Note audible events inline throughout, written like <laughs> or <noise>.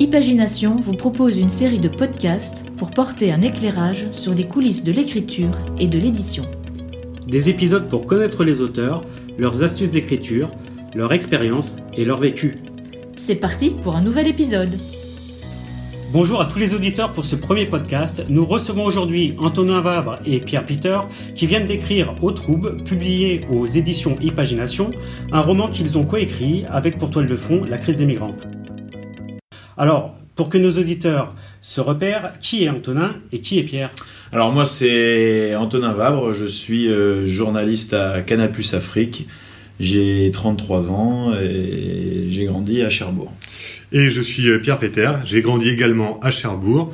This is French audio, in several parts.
Ipagination vous propose une série de podcasts pour porter un éclairage sur les coulisses de l'écriture et de l'édition. Des épisodes pour connaître les auteurs, leurs astuces d'écriture, leur expérience et leur vécu. C'est parti pour un nouvel épisode. Bonjour à tous les auditeurs pour ce premier podcast. Nous recevons aujourd'hui Antonin Vabre et Pierre Peter qui viennent d'écrire Au Trouble, publié aux éditions Ipagination, un roman qu'ils ont coécrit avec pour toile de fond la crise des migrants. Alors, pour que nos auditeurs se repèrent, qui est Antonin et qui est Pierre Alors moi c'est Antonin Vabre, je suis euh, journaliste à Canapus Afrique. J'ai 33 ans et j'ai grandi à Cherbourg. Et je suis euh, Pierre Péter, j'ai grandi également à Cherbourg.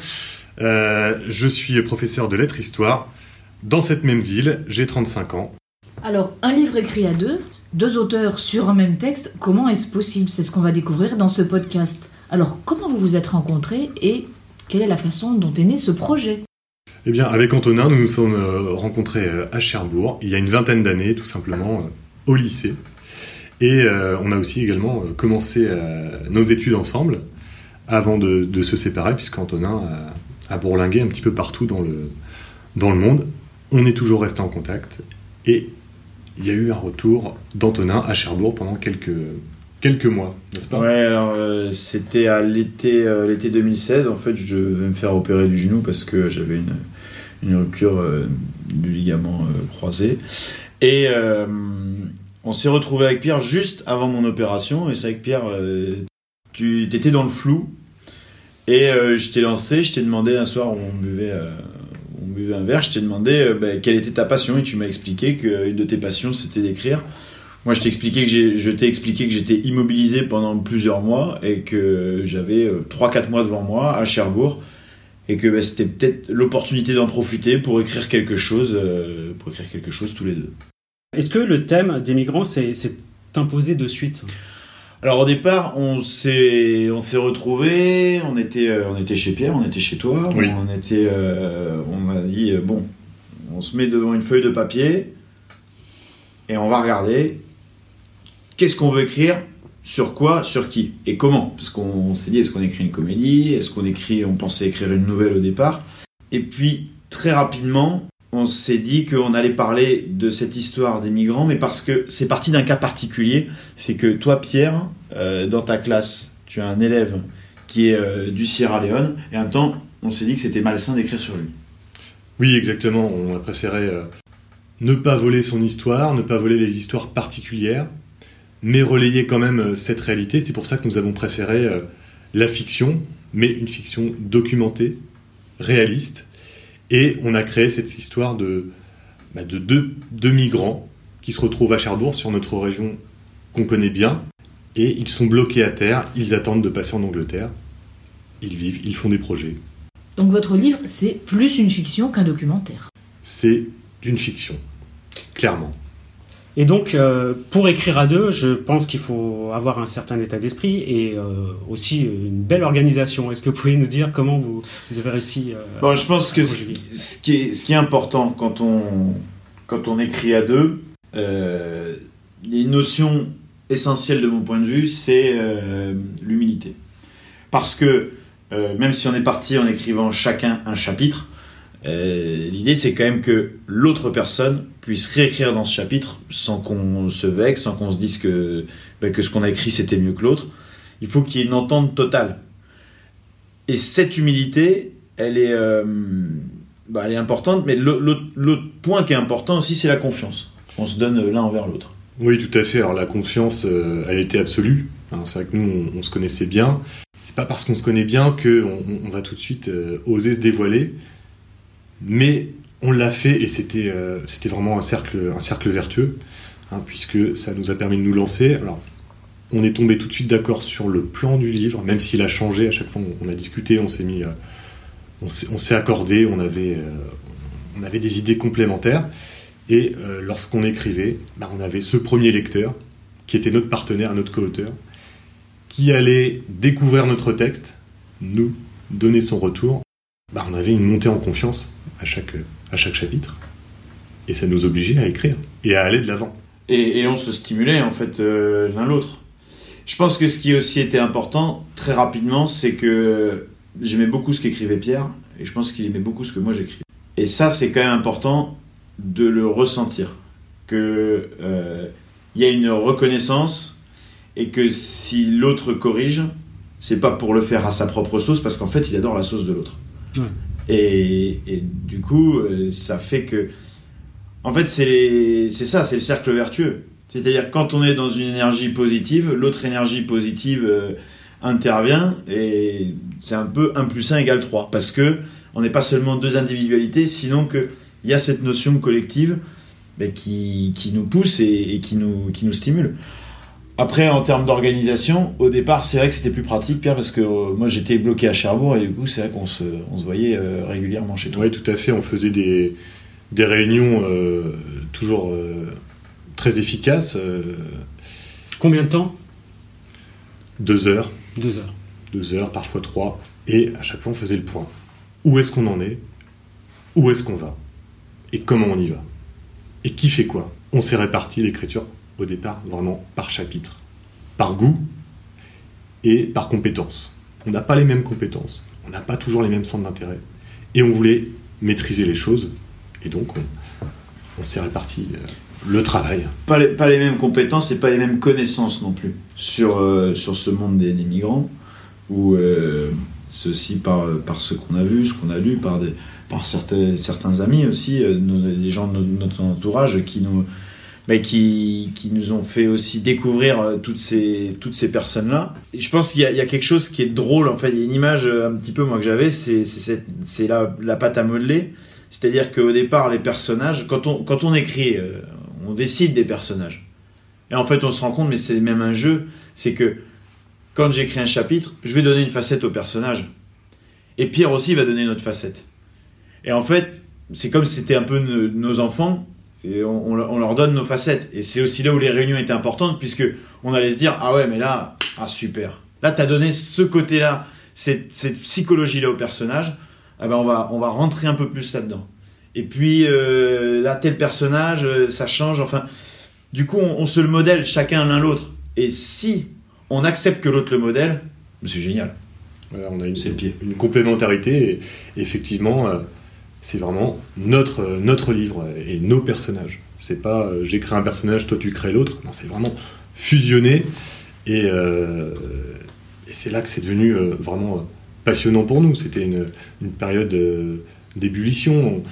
Euh, je suis professeur de lettres histoire dans cette même ville, j'ai 35 ans. Alors, un livre écrit à deux, deux auteurs sur un même texte, comment est-ce possible? C'est ce qu'on va découvrir dans ce podcast. Alors, comment vous vous êtes rencontrés et quelle est la façon dont est né ce projet? Eh bien, avec Antonin, nous nous sommes euh, rencontrés euh, à Cherbourg, il y a une vingtaine d'années, tout simplement, euh, au lycée. Et on a aussi également commencé nos études ensemble avant de, se séparer, puisqu'Antonin a, a bourlingué un petit peu partout dans le, dans le monde. On est toujours resté en contact. Et il y a eu un retour d'Antonin à Cherbourg pendant quelques, quelques mois, n'est-ce pas Ouais, alors euh, c'était à l'été euh, l'été 2016. En fait, je devais me faire opérer du genou parce que j'avais une, rupture euh, du ligament croisé. Et on s'est retrouvé avec Pierre juste avant mon opération. Et c'est avec Pierre, tu étais dans le flou. Et je t'ai lancé, je t'ai demandé un soir où on buvait, on buvait un verre, je t'ai demandé ben, quelle était ta passion et tu m'as expliqué qu'une de tes passions c'était d'écrire. Moi, je t'ai expliqué que j'ai, je t'ai expliqué que j'étais immobilisé pendant plusieurs mois et que j'avais euh, 3-4 mois devant moi à Cherbourg et que ben, c'était peut-être l'opportunité d'en profiter pour écrire quelque chose, euh, pour écrire quelque chose tous les deux. Est-ce que le thème des migrants s'est s'est imposé de suite? Alors au départ, on s'est, on s'est retrouvés, on était, euh, on était chez Pierre, on était chez toi, Oui. on était, euh, on m'a dit euh, bon, on se met devant une feuille de papier et on va regarder qu'est-ce qu'on veut écrire, sur quoi, sur qui? Et comment? Parce qu'on on s'est dit est-ce qu'on écrit une comédie, est-ce qu'on écrit, on pensait écrire une nouvelle au départ, et puis très rapidement. On s'est dit qu'on allait parler de cette histoire des migrants, mais parce que c'est parti d'un cas particulier. C'est que toi, Pierre, euh, dans ta classe, tu as un élève qui est euh, du Sierra Leone, et en même temps, on s'est dit que c'était malsain d'écrire sur lui. Oui, exactement. On a préféré euh, ne pas voler son histoire, ne pas voler les histoires particulières, mais relayer quand même euh, cette réalité. C'est pour ça que nous avons préféré euh, la fiction, mais une fiction documentée, réaliste. Et on a créé cette histoire de, bah, de deux, deux migrants qui se retrouvent à Cherbourg, sur notre région qu'on connaît bien, et ils sont bloqués à terre, ils attendent de passer en Angleterre. Ils vivent, ils font des projets. Donc votre livre, c'est plus une fiction qu'un documentaire. C'est une fiction, clairement. Et donc, euh, pour écrire à deux, je pense qu'il faut avoir un certain état d'esprit et euh, aussi une belle organisation. Est-ce que vous pouvez nous dire comment vous, vous avez réussi euh, Bon, je pense que à ce, qui est, ce qui est important quand on, quand on écrit à deux, euh, il y a une notion essentielle de mon point de vue, c'est l'humilité. Parce que même si on est parti en écrivant chacun un chapitre, euh, l'idée c'est quand même que l'autre personne puisse réécrire dans ce chapitre sans qu'on se vexe, sans qu'on se dise que, bah, que ce qu'on a écrit c'était mieux que l'autre. Il faut qu'il y ait une entente totale. Et cette humilité, elle est, euh, bah, importante, mais l'autre point qui est important aussi, c'est la confiance. On se donne l'un envers l'autre. Oui, tout à fait. Alors la confiance, euh, elle était absolue. Hein, c'est vrai que nous, on, se connaissait bien. C'est pas parce qu'on se connaît bien que on, va tout de suite oser se dévoiler. Mais on l'a fait et c'était euh, c'était vraiment un cercle, un cercle vertueux, hein, puisque ça nous a permis de nous lancer. Alors, on est tombé tout de suite d'accord sur le plan du livre, même s'il a changé à chaque fois. On, a discuté, on s'est mis, euh, on s'est accordé, on avait, euh, on avait des idées complémentaires. Et lorsqu'on écrivait, bah, on avait ce premier lecteur, qui était notre partenaire, notre co-auteur, qui allait découvrir notre texte, nous donner son retour. Bah, on avait une montée en confiance à chaque, à chaque chapitre. Et ça nous obligeait à écrire et à aller de l'avant. Et, et on se stimulait en fait euh, l'un l'autre. Je pense que ce qui aussi était important, très rapidement, c'est que j'aimais beaucoup ce qu'écrivait Pierre, et je pense qu'il aimait beaucoup ce que moi j'écrivais. Et ça, c'est quand même important de le ressentir, que euh, il y a une reconnaissance, et que si l'autre corrige, c'est pas pour le faire à sa propre sauce, parce qu'en fait, il adore la sauce de l'autre. Ouais. Et, du coup, euh, ça fait que, en fait, c'est ça, c'est le cercle vertueux. C'est-à-dire quand on est dans une énergie positive, l'autre énergie positive euh, intervient et c'est un peu 1 plus 1 égale 3 parce que on n'est pas seulement deux individualités, sinon que il y a cette notion collective ben, qui, qui nous pousse et, et qui, nous, qui nous stimule. Après, en termes d'organisation, au départ, c'est vrai que c'était plus pratique, Pierre, parce que euh, moi j'étais bloqué à Cherbourg et du coup, c'est vrai qu'on se, on se voyait euh, régulièrement chez toi. Oui, tout à fait. On faisait des, des réunions euh, toujours euh, très efficaces. euh, Combien de temps? deux heures, Deux heures. deux heures, parfois trois. Et à chaque fois, on faisait le point. Où est-ce qu'on en est? Où est-ce qu'on va? Et comment on y va? Et qui fait quoi? On s'est réparti l'écriture au départ vraiment par chapitre, par goût et par compétence. On n'a pas les mêmes compétences, on n'a pas toujours les mêmes centres d'intérêt. Et on voulait maîtriser les choses. Et donc, on, s'est réparti euh, le travail. Pas les, mêmes compétences et pas les mêmes connaissances non plus sur, euh, sur ce monde des, migrants, ou euh, ceci par, ce qu'on a vu, ce qu'on a lu, par, certains, amis aussi, des gens de notre entourage qui nous, mais qui, qui nous ont fait aussi découvrir euh, toutes ces, toutes ces personnes-là. Je pense qu'il y, a- quelque chose qui est drôle, en fait, il y a une image euh, un petit peu moi que j'avais, c'est la, la pâte à modeler. C'est-à-dire qu'au départ, les personnages, quand on, quand on écrit, euh, on décide des personnages. Et en fait, on se rend compte, mais c'est même un jeu, c'est que quand j'écris un chapitre, je vais donner une facette au personnage. Et Pierre aussi va donner une autre facette. Et en fait, c'est comme si c'était un peu nos enfants, et on, on leur- on leur donne nos facettes. Et c'est aussi là où les réunions étaient importantes, puisque on allait se dire, ah ouais, mais là, ah super. Là, t'as donné ce côté-là, cette, cette psychologie-là au personnage, ah ben on va, on va rentrer un peu plus là-dedans. Et puis, euh, là, tel personnage, euh, ça change, enfin... Du coup, on, on se le modèle chacun l'un l'autre. Et si on accepte que l'autre le modèle, c'est génial. Voilà, on a une, une complémentarité et effectivement, euh, c'est vraiment notre, notre livre et nos personnages. C'est pas euh, j'ai créé un personnage, toi tu crées l'autre. Non, c'est vraiment fusionné et, euh, c'est là que c'est devenu euh, vraiment euh, passionnant pour nous. C'était une, une période d'ébullition.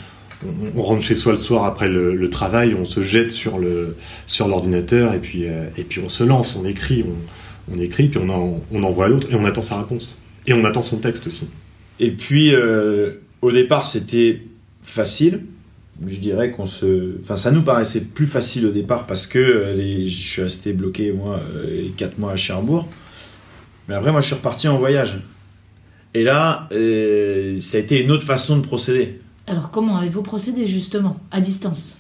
On, rentre chez soi le soir après le, travail, on se jette sur le sur l'ordinateur et puis et puis on se lance, on écrit, on, on écrit puis on, en- on envoie à l'autre et on attend sa réponse. Et on attend son texte aussi. Et puis, au départ, c'était facile. Je dirais qu'on se. Enfin, ça nous paraissait plus facile au départ parce que euh, les- je suis resté bloqué, moi, euh, les 4 mois à Cherbourg. Mais après, moi, je suis reparti en voyage. Et là, euh, ça a été une autre façon de procéder. Alors comment avez-vous procédé justement, à distance?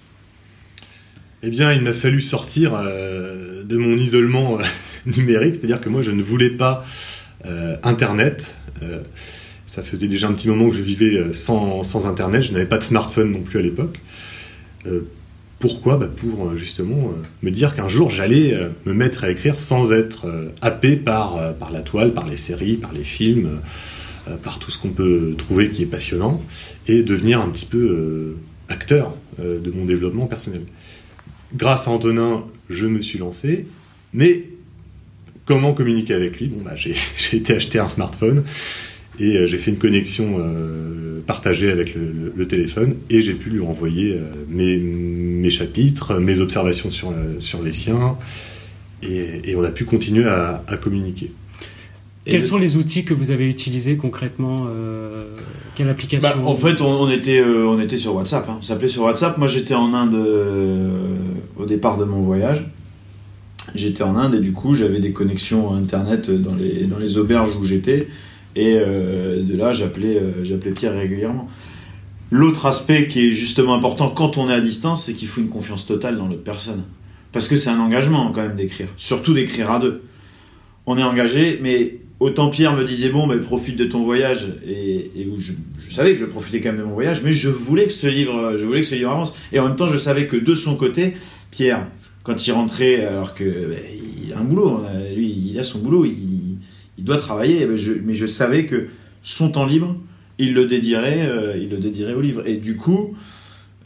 Eh bien, il m'a fallu sortir euh, de mon isolement euh, <laughs> numérique, c'est-à-dire que moi, je ne voulais pas euh, Internet. Ça faisait déjà un petit moment que je vivais euh, sans, sans Internet, je n'avais pas de smartphone non plus à l'époque. Euh, pourquoi? Bah Pour euh, justement me dire qu'un jour, j'allais me mettre à écrire sans être happé par, par la toile, par les séries, par les films, par tout ce qu'on peut trouver qui est passionnant, et devenir un petit peu acteur de mon développement personnel. Grâce à Antonin, je me suis lancé. Mais comment communiquer avec lui? Bon, bah, <laughs> j'ai été acheter un smartphone et euh, j'ai fait une connexion euh, partagée avec le, le- le téléphone et j'ai pu lui envoyer euh, mes, mes chapitres, mes observations sur, euh, sur les siens et, et on a pu continuer à, à communiquer. Et Quels sont les outils que vous avez utilisés concrètement euh, Quelle application Bah, en fait, on, on était, euh, on était sur WhatsApp. hein. On s'appelait sur WhatsApp. Moi, j'étais en Inde euh, au départ de mon voyage. J'étais en Inde et du coup, j'avais des connexions Internet dans les, dans les auberges où j'étais. Et euh, de là, j'appelais euh, j'appelais Pierre régulièrement. L'autre aspect qui est justement important quand on est à distance, c'est qu'il faut une confiance totale dans l'autre personne. Parce que c'est un engagement quand même d'écrire. Surtout d'écrire à deux. On est engagé, mais autant Pierre me disait bon, ben, profite de ton voyage, et, je, savais que je profitais quand même de mon voyage, mais je voulais que ce livre, je voulais que ce livre avance. Et en même temps, je savais que de son côté, Pierre, quand il rentrait, alors que ben, a un boulot, hein, lui, il a son boulot, il, il doit travailler, je- mais je savais que son temps libre, il le dédierait, euh, il le dédierait au livre. Et du coup,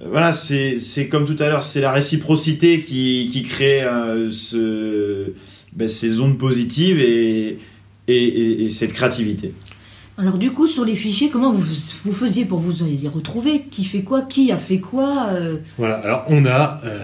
euh, voilà, c'est c'est comme tout à l'heure, c'est la réciprocité qui, qui crée euh, ce, ben, ces ondes positives et, et, et- et cette créativité. Alors du coup, sur les fichiers, comment vous, vous faisiez pour vous y retrouver? Qui fait quoi? Qui a fait quoi euh, Voilà, alors on a, euh,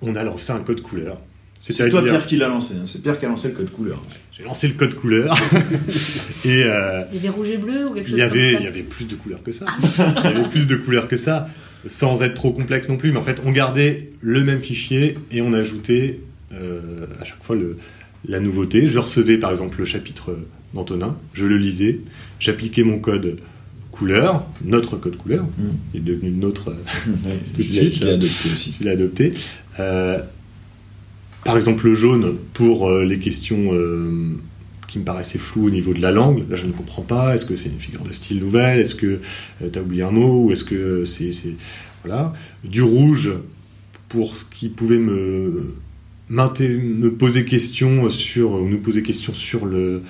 on a lancé un code couleur. C'est toi, Pierre, qui l'a lancé. hein. C'est Pierre qui a lancé le code couleur. J'ai lancé le code couleur. <laughs> et euh, Il y avait rouge et bleu ou quelque chose il y avait, comme il y avait plus de couleurs que ça. il y avait plus de couleurs que ça, sans être trop complexe non plus. Mais en fait, on gardait le même fichier et on ajoutait euh, à chaque fois le, la nouveauté. Je recevais par exemple le chapitre d'Antonin, je le lisais, j'appliquais mon code couleur, notre code couleur, Mm. il est devenu notre <laughs> Ouais, Tout de suite. je l'ai adopté aussi. je l'ai adopté. Euh, par exemple, le jaune pour euh, les questions euh, qui me paraissaient floues au niveau de la langue. Là, je ne comprends pas. Est-ce que c'est une figure de style nouvelle? Est-ce que tu as oublié un mot? Ou est-ce que c'est. Voilà. Du rouge pour ce qui pouvait me, me poser question sur, ou nous poser question sur le,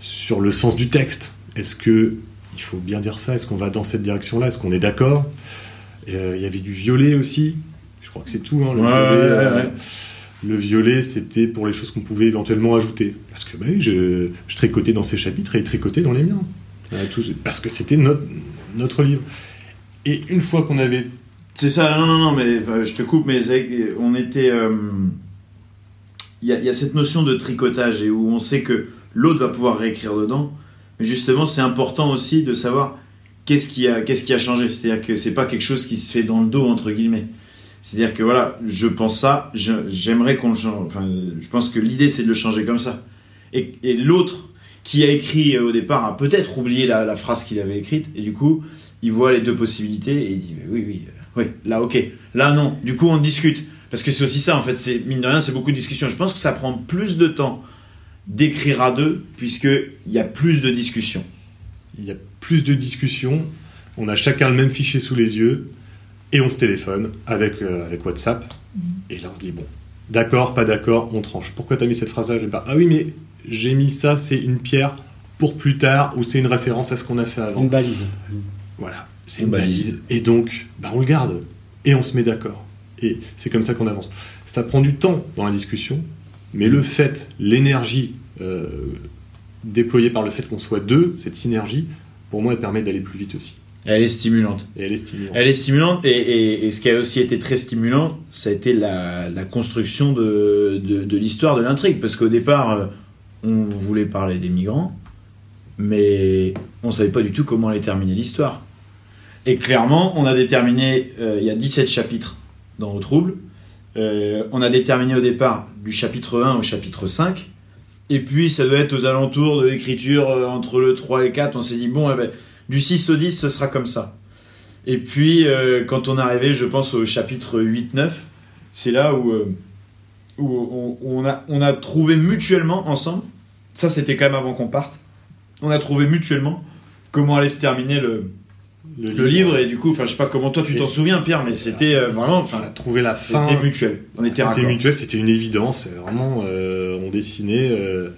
sur le sens du texte. Est-ce que. Il faut bien dire ça. Est-ce qu'on va dans cette direction-là? Est-ce qu'on est d'accord? Euh, Il y avait du violet aussi. Je crois que c'est tout. hein, le Ouais, violet, ouais, euh, ouais. Le violet, c'était pour les choses qu'on pouvait éventuellement ajouter. Parce que bah je, tricotais dans ces chapitres et il tricotait dans les miens. Euh, parce que c'était notre, notre livre. Et une fois qu'on avait... C'est ça, non, non, non, mais enfin, je te coupe, mais on était. euh, Il y, a, y a cette notion de tricotage et où on sait que l'autre va pouvoir réécrire dedans. Mais justement, c'est important aussi de savoir qu'est-ce qui a, qui a changé. C'est-à-dire que c'est pas quelque chose qui se fait dans le dos, entre guillemets. C'est-à-dire que voilà, je pense ça, j'aimerais qu'on le change. Enfin, je pense que l'idée, c'est de le changer comme ça. Et, l'autre qui a écrit euh, au départ a peut-être oublié la, la phrase qu'il avait écrite. Et du coup, il voit les deux possibilités et il dit oui, oui, euh, oui, là, ok. Là, non. Du coup, on discute. Parce que c'est aussi ça, en fait. C'est, mine de rien, c'est beaucoup de discussions. Je pense que ça prend plus de temps d'écrire à deux, puisqu'il y a plus de discussions. Il y a plus de discussions, on a chacun le même fichier sous les yeux, et on se téléphone avec, euh, avec WhatsApp. Et là, on se dit, bon, d'accord, pas d'accord, on tranche. Pourquoi t'as mis cette phrase-là? Pas, Ah oui, mais j'ai mis ça, c'est une pierre pour plus tard, ou c'est une référence à ce qu'on a fait avant. Une balise. Voilà, c'est Une une balise. balise. Et donc, bah, on le garde. Et on se met d'accord. Et c'est comme ça qu'on avance. Ça prend du temps dans la discussion, mais le fait, l'énergie euh, déployée par le fait qu'on soit deux, cette synergie, pour moi, elle permet d'aller plus vite aussi. Elle est stimulante. Et elle est stimulante. Elle est stimulante et, et- et ce qui a aussi été très stimulant, ça a été la, la construction de, l'histoire de l'intrigue. Parce qu'au départ, euh, on voulait parler des migrants, mais on savait pas du tout comment allait terminer l'histoire. Et clairement, on a déterminé, euh, il y a 17 chapitres dans Au Trouble, Euh, on a déterminé au départ du chapitre 1 au chapitre 5, et puis ça doit être aux alentours de l'écriture euh, entre le 3 et le 4, on s'est dit, bon, eh ben, du 6 au 10, ce sera comme ça. Et puis, euh, quand on est arrivé, je pense, au chapitre 8-9, c'est là où, euh, où on, on a, on a trouvé mutuellement ensemble, ça c'était quand même avant qu'on parte, on a trouvé mutuellement comment allait se terminer le, le livre, et du coup, enfin, je sais pas comment toi tu t'en souviens, Pierre, mais c'était euh, vraiment, on a enfin, trouvé la fin. c'était mutuel. On était C'était mutuel, c'était une évidence. Vraiment, euh, on dessinait euh,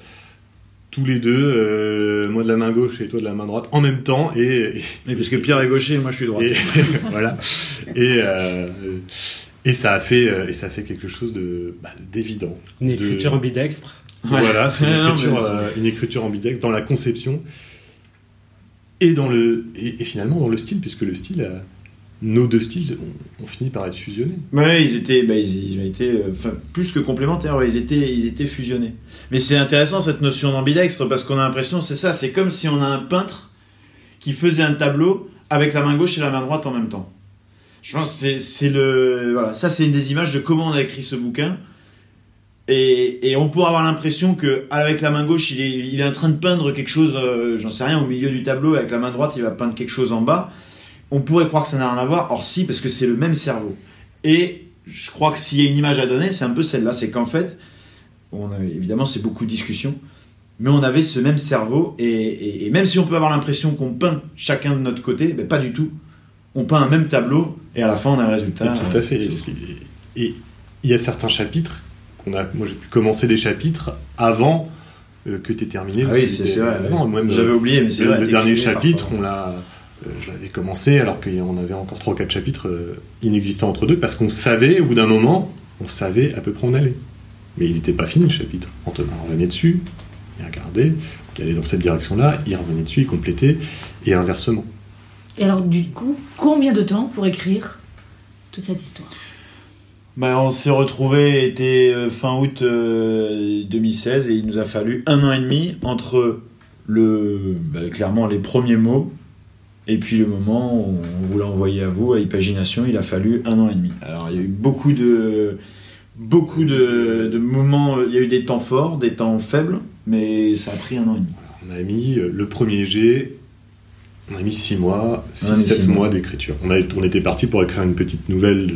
tous les deux, euh, moi de la main gauche et toi de la main droite, en même temps. Et, et- Mais parce que Pierre est gaucher, moi je suis droit. et- <laughs> voilà. Et, euh, et ça a fait, euh, et ça a fait quelque chose de bah, d'évident. Une De- écriture ambidextre. Ouais. Voilà, c'est une, écriture, euh, une écriture ambidextre dans la conception et dans le et, et finalement dans le style, puisque le style, a- nos deux styles ont, fini par être fusionnés. Ouais, ils étaient, bah, ils, ont été, euh, plus que complémentaires. Ils étaient, ils étaient fusionnés. Mais c'est intéressant cette notion d'ambidextre parce qu'on a l'impression, c'est ça, c'est comme si on a un peintre qui faisait un tableau avec la main gauche et la main droite en même temps. Je pense que c'est, c'est le, voilà, ça c'est une des images de comment on a écrit ce bouquin. Et, et on pourrait avoir l'impression que avec la main gauche, il est, il est en train de peindre quelque chose, euh, j'en sais rien, au milieu du tableau. Et avec la main droite, il va peindre quelque chose en bas. On pourrait croire que ça n'a rien à voir. Or si, parce que c'est le même cerveau. Et je crois que s'il y a une image à donner, c'est un peu celle-là. C'est qu'en fait, on a- évidemment, c'est beaucoup de discussions, mais on avait ce même cerveau. Et, et- et même si on peut avoir l'impression qu'on peint chacun de notre côté, ben, pas du tout. On peint un même tableau et à la fin, on a le résultat. Tout à fait. euh, Et il y a certains chapitres qu'on a, moi j'ai pu commencer des chapitres avant euh, que tu aies terminé. Ah oui, c'est vrai. J'avais oublié, mais c'est vrai. Le dernier chapitre, on l'a, euh, je l'avais commencé alors qu'on avait encore 3 4 chapitres euh, inexistants entre deux parce qu'on savait, au bout d'un moment, on savait à peu près où on allait. Mais il n'était pas fini le chapitre. Antonin revenait dessus, il regardait, il allait dans cette direction-là, il revenait dessus, il complétait, et inversement. Et alors, du coup, combien de temps pour écrire toute cette histoire? Bah, on s'est retrouvé était euh, fin août 2016 et il nous a fallu un an et demi entre le bah, clairement les premiers mots et puis le moment où on vous l'a envoyé à vous à Ipagination, il a fallu un an et demi. Alors il y a eu beaucoup de beaucoup de, moments, il y a eu des temps forts, des temps faibles, mais ça a pris un an et demi. On a mis euh, le premier G, on a mis 6 mois, 6-7 mois, d'écriture. On, on, était parti pour écrire une petite nouvelle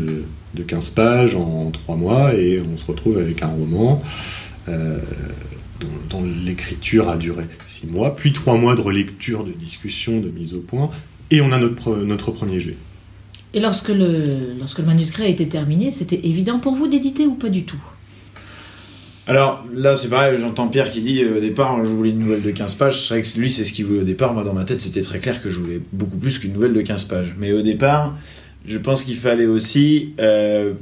de, 15 pages en 3 mois et on se retrouve avec un roman euh, dont, l'écriture a duré 6 mois, puis 3 mois de relecture, de discussion, de mise au point, et on a notre, notre premier jet. Et lorsque le, lorsque le manuscrit a été terminé, c'était évident pour vous d'éditer ou pas du tout? Alors là, c'est pareil, j'entends Pierre qui dit euh, au départ, je voulais une nouvelle de 15 pages. C'est vrai que lui, c'est ce qu'il voulait au départ. Moi, dans ma tête, c'était très clair que je voulais beaucoup plus qu'une nouvelle de 15 pages. Mais au départ, je pense qu'il fallait aussi euh,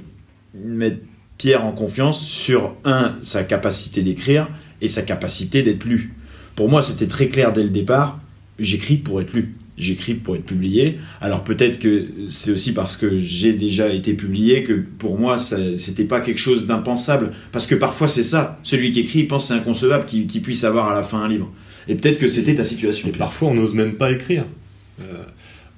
mettre Pierre en confiance sur, un, sa capacité d'écrire et sa capacité d'être lu. Pour moi, c'était très clair dès le départ, j'écris pour être lu j'écris pour être publié. Alors peut-être que c'est aussi parce que j'ai déjà été publié que pour moi c'était pas quelque chose d'impensable. Parce que parfois c'est ça, celui qui écrit il pense c'est inconcevable qu'il puisse avoir à la fin un livre. Et peut-être que c'était ta situation. Et parfois on n'ose même pas écrire. Euh,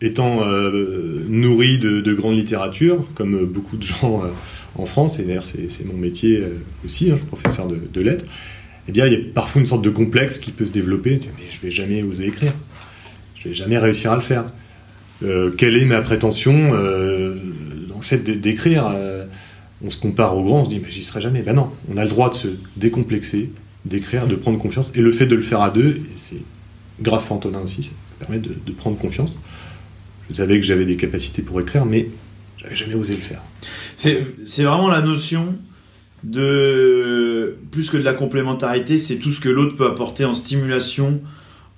étant euh, nourri de, de, grande littérature, comme beaucoup de gens euh, en France, et d'ailleurs c'est mon métier aussi, hein, je suis professeur de lettres, eh bien il y a parfois une sorte de complexe qui peut se développer. Mais je vais jamais oser écrire je vais jamais réussir à le faire. Euh, quelle est ma prétention euh, dans le fait d'écrire euh, On se compare aux grands, on se dit mais j'y serai jamais. Ben non, on a le droit de se décomplexer, d'écrire, de prendre confiance. Et le fait de le faire à deux, c'est grâce à Antonin aussi, ça permet de, prendre confiance. Je savais que j'avais des capacités pour écrire, mais j'avais jamais osé le faire. C'est vraiment la notion de plus que de la complémentarité, c'est tout ce que l'autre peut apporter en stimulation,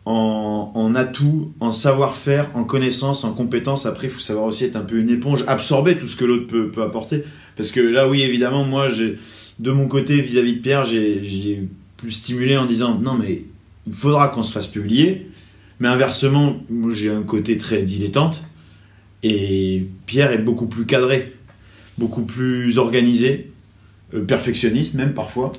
en, atout, en savoir-faire, en connaissance, en compétence. Après, il faut savoir aussi être un peu une éponge, absorber tout ce que l'autre peut, peut, apporter. Parce que là, oui, évidemment, moi, j'ai, de mon côté, vis-à-vis de Pierre, j'ai plus stimulé en disant non, mais il faudra qu'on se fasse publier. Mais inversement, moi, j'ai un côté très dilettante. Et Pierre est beaucoup plus cadré, beaucoup plus organisé, perfectionniste même parfois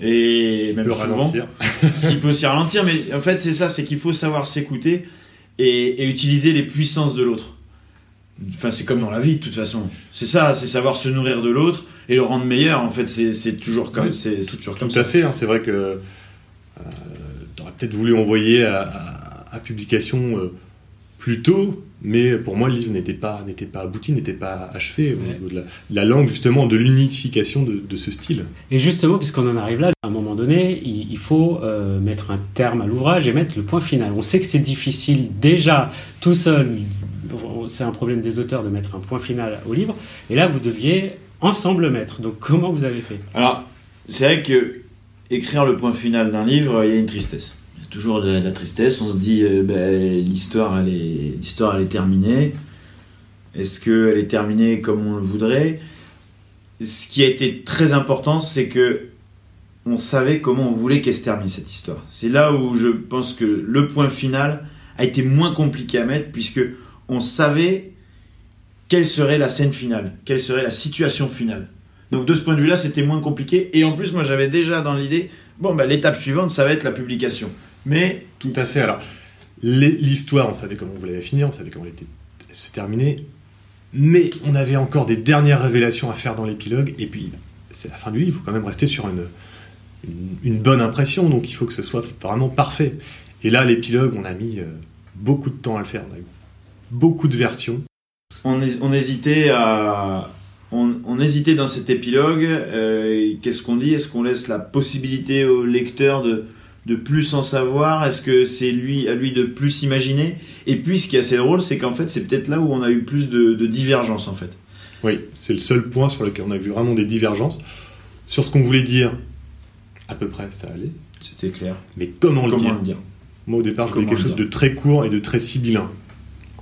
et même souvent, <laughs> ce qui peut aussi ralentir. Mais en fait, c'est ça, c'est qu'il faut savoir s'écouter et, utiliser les puissances de l'autre. Enfin, c'est comme dans la vie, de toute façon. C'est ça, c'est savoir se nourrir de l'autre et le rendre meilleur. En fait, c'est toujours comme, c'est toujours comme Tout à fait. Hein, c'est vrai que euh, tu aurais peut-être voulu envoyer à, à, publication euh, plus tôt mais pour moi, le livre n'était pas, n'était pas abouti, n'était pas achevé au niveau de la, langue, justement, de l'unification de, ce style. Et justement, puisqu'on en arrive là, à un moment donné, il, faut euh, mettre un terme à l'ouvrage et mettre le point final. On sait que c'est difficile déjà, tout seul, c'est un problème des auteurs de mettre un point final au livre, et là, vous deviez ensemble le mettre. Donc, comment vous avez fait? Alors, c'est vrai que écrire le point final d'un livre, il y a une tristesse toujours de la, tristesse. On se dit, euh, ben, l'histoire, elle est, l'histoire, elle est terminée. Est-ce qu'elle est terminée comme on le voudrait? Ce qui a été très important, c'est que on savait comment on voulait qu'elle se termine cette histoire. C'est là où je pense que le point final a été moins compliqué à mettre puisque on savait quelle serait la scène finale, quelle serait la situation finale. Donc de ce point de vue-là, c'était moins compliqué. Et en plus, moi, j'avais déjà dans l'idée, bon, ben, l'étape suivante, ça va être la publication. Mais tout à fait. Alors, l'histoire, on savait comment on voulait la finir, on savait comment elle était se terminer, mais on avait encore des dernières révélations à faire dans l'épilogue, et puis c'est la fin du livre, il faut quand même rester sur une, bonne impression, donc il faut que ce soit vraiment parfait. Et là, l'épilogue, on a mis euh, beaucoup de temps à le faire, on a eu beaucoup de versions. On, hésitait on, hésitait dans cet épilogue. Euh, qu'est-ce qu'on dit? Est-ce qu'on laisse la possibilité au lecteur de, de plus en savoir Est-ce que c'est lui à lui de plus imaginer? Et puis ce qui est assez drôle, c'est qu'en fait c'est peut-être là où on a eu plus de, divergences en fait. Oui, c'est le seul point sur lequel on a vu vraiment des divergences. Sur ce qu'on voulait dire, à peu près, ça allait. C'était clair. Mais comment, le dire? le dire? Moi, au départ, je voulais quelque chose de très court et de très sibyllin.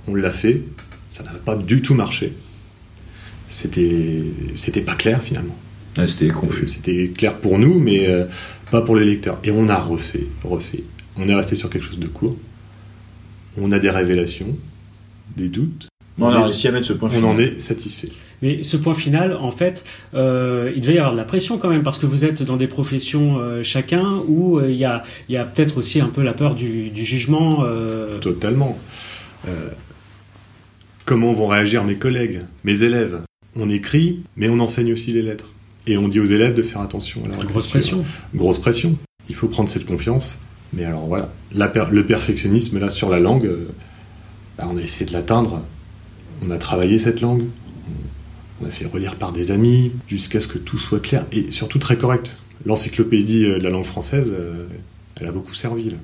On l'a fait. Ça n'a pas du tout marché. C'était, c'était pas clair finalement. Ouais, C'était confus. C'était clair pour nous, mais euh, pas pour les lecteurs. Et on a refait, refait. On est resté sur quelque chose de court. On a des révélations, des doutes. On a réussi à mettre ce point On final. en est satisfait. Mais ce point final, en fait, euh, il devait y avoir de la pression quand même, parce que vous êtes dans des professions euh, chacun où euh, il y a, il y a peut-être aussi un peu la peur du, du jugement. euh, Totalement. Euh, comment vont réagir mes collègues, mes élèves? On écrit, mais on enseigne aussi les lettres. Et on dit aux élèves de faire attention à leur grosse pression. Grosse pression. Il faut prendre cette confiance. Mais alors voilà, la per- le perfectionnisme là sur la langue, euh, bah, on a essayé de l'atteindre. On a travaillé cette langue. On- a fait relire par des amis jusqu'à ce que tout soit clair et surtout très correct. L'encyclopédie euh, de la langue française, euh, elle a beaucoup servi là.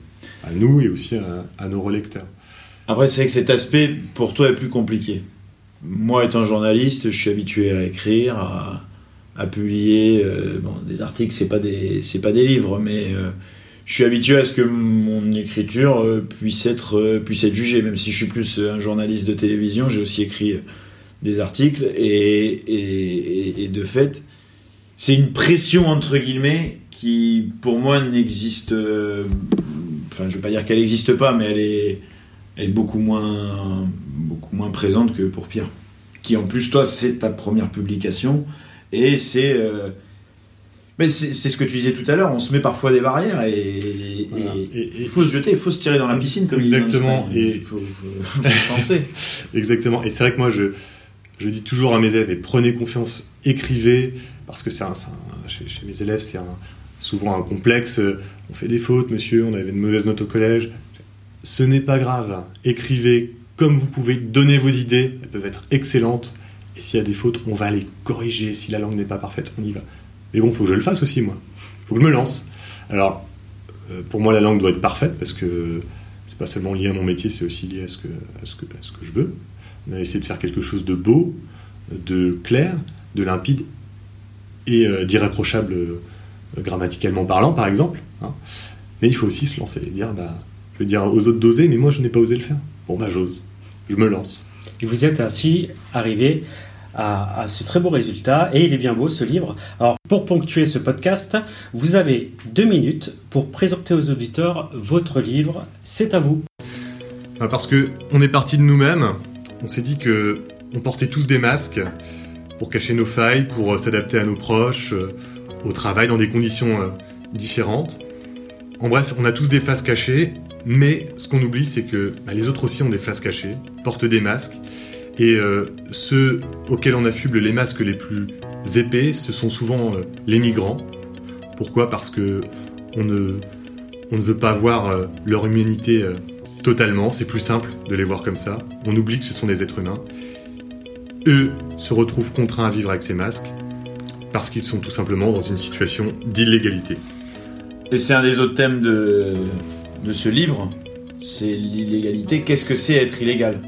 à nous et aussi à, à nos relecteurs. Après, c'est vrai que cet aspect, pour toi, est plus compliqué. Moi, étant journaliste, je suis habitué à écrire, à, à publier. euh, des articles, c'est pas des, c'est pas des livres, mais euh, je suis habitué à ce que mon écriture euh, puisse être, puisse être jugée. Même si je suis plus un journaliste de télévision, j'ai aussi écrit des articles et, et, de fait, c'est une pression entre guillemets qui, pour moi, n'existe. Enfin, je veux pas dire qu'elle n'existe pas, mais elle est est beaucoup moins, beaucoup moins présente que pour Pierre. Qui en plus, toi, c'est ta première publication et c'est. euh, mais c'est ce que tu disais tout à l'heure, on se met parfois des barrières et, Voilà. il faut se jeter, il faut se tirer dans la piscine comme ils Exactement, Espagne. et- il faut, faut- faut penser. <laughs> Exactement. Et c'est vrai que moi, je, je dis toujours à mes élèves, et prenez confiance, écrivez, parce que c'est un, c'est un- chez, chez mes élèves, c'est un- souvent un complexe. euh, On fait des fautes, monsieur, on avait une mauvaise note au collège. Ce n'est pas grave. Écrivez comme vous pouvez, donnez vos idées, elles peuvent être excellentes. Et s'il y a des fautes, on va les corriger. Si la langue n'est pas parfaite, on y va. Mais bon, il faut que je le fasse aussi, moi. Il faut que je me lance. Alors, euh, pour moi, la langue doit être parfaite parce que c'est pas seulement lié à mon métier, c'est aussi lié à ce que, à ce que, à ce que je veux. On a essayé de faire quelque chose de beau, de clair, de limpide et euh, d'irréprochable euh, grammaticalement parlant, par exemple. hein. Mais il faut aussi se lancer et dire, bah, je vais dire aux autres d'oser, mais moi je n'ai pas osé le faire. Bon, bah j'ose, je me lance. Vous êtes ainsi arrivé à, à ce très beau résultat, et il est bien beau ce livre. Alors, pour ponctuer ce podcast, vous avez deux minutes pour présenter aux auditeurs votre livre. C'est à vous. Bah, Parce que on est parti de nous-mêmes, on s'est dit que on portait tous des masques pour cacher nos failles, pour euh, s'adapter à nos proches, euh, au travail dans des conditions euh, différentes. En bref, on a tous des faces cachées, mais ce qu'on oublie, c'est que bah, les autres aussi ont des faces cachées, portent des masques, et euh, ceux auxquels on affuble les masques les plus épais, ce sont souvent euh, les migrants. Pourquoi? Parce que on ne, on ne veut pas voir euh, leur humanité totalement, c'est plus simple de les voir comme ça. On oublie que ce sont des êtres humains. Eux se retrouvent contraints à vivre avec ces masques parce qu'ils sont tout simplement dans une situation d'illégalité. Et c'est un des autres thèmes de, de ce livre, c'est l'illégalité. Qu'est-ce que c'est être illégal?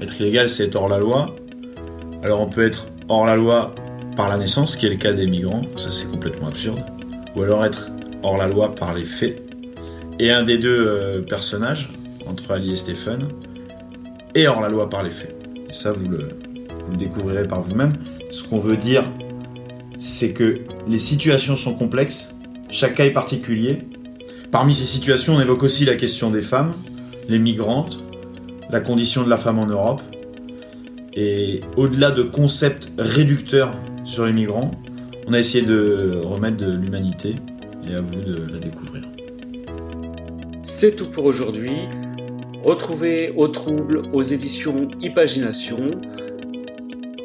Être illégal, c'est être hors la loi. Alors on peut être hors la loi par la naissance, qui est le cas des migrants, ça c'est complètement absurde. Ou alors être hors la loi par les faits. Et un des deux euh, personnages, entre Ali et Stephen, est hors la loi par les faits. Et ça, vous le, vous le découvrirez par vous-même. Ce qu'on veut dire, c'est que les situations sont complexes, chaque cas est particulier. Parmi ces situations, on évoque aussi la question des femmes, les migrantes, la condition de la femme en Europe. Et au-delà de concepts réducteurs sur les migrants, on a essayé de remettre de l'humanité et à vous de la découvrir. C'est tout pour aujourd'hui. Retrouvez Au Trouble aux éditions Imagination.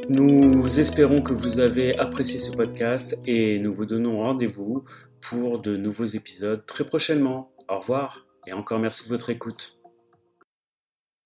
Nous espérons que vous avez apprécié ce podcast et nous vous donnons rendez-vous pour de nouveaux épisodes très prochainement. Au revoir et encore merci de votre écoute.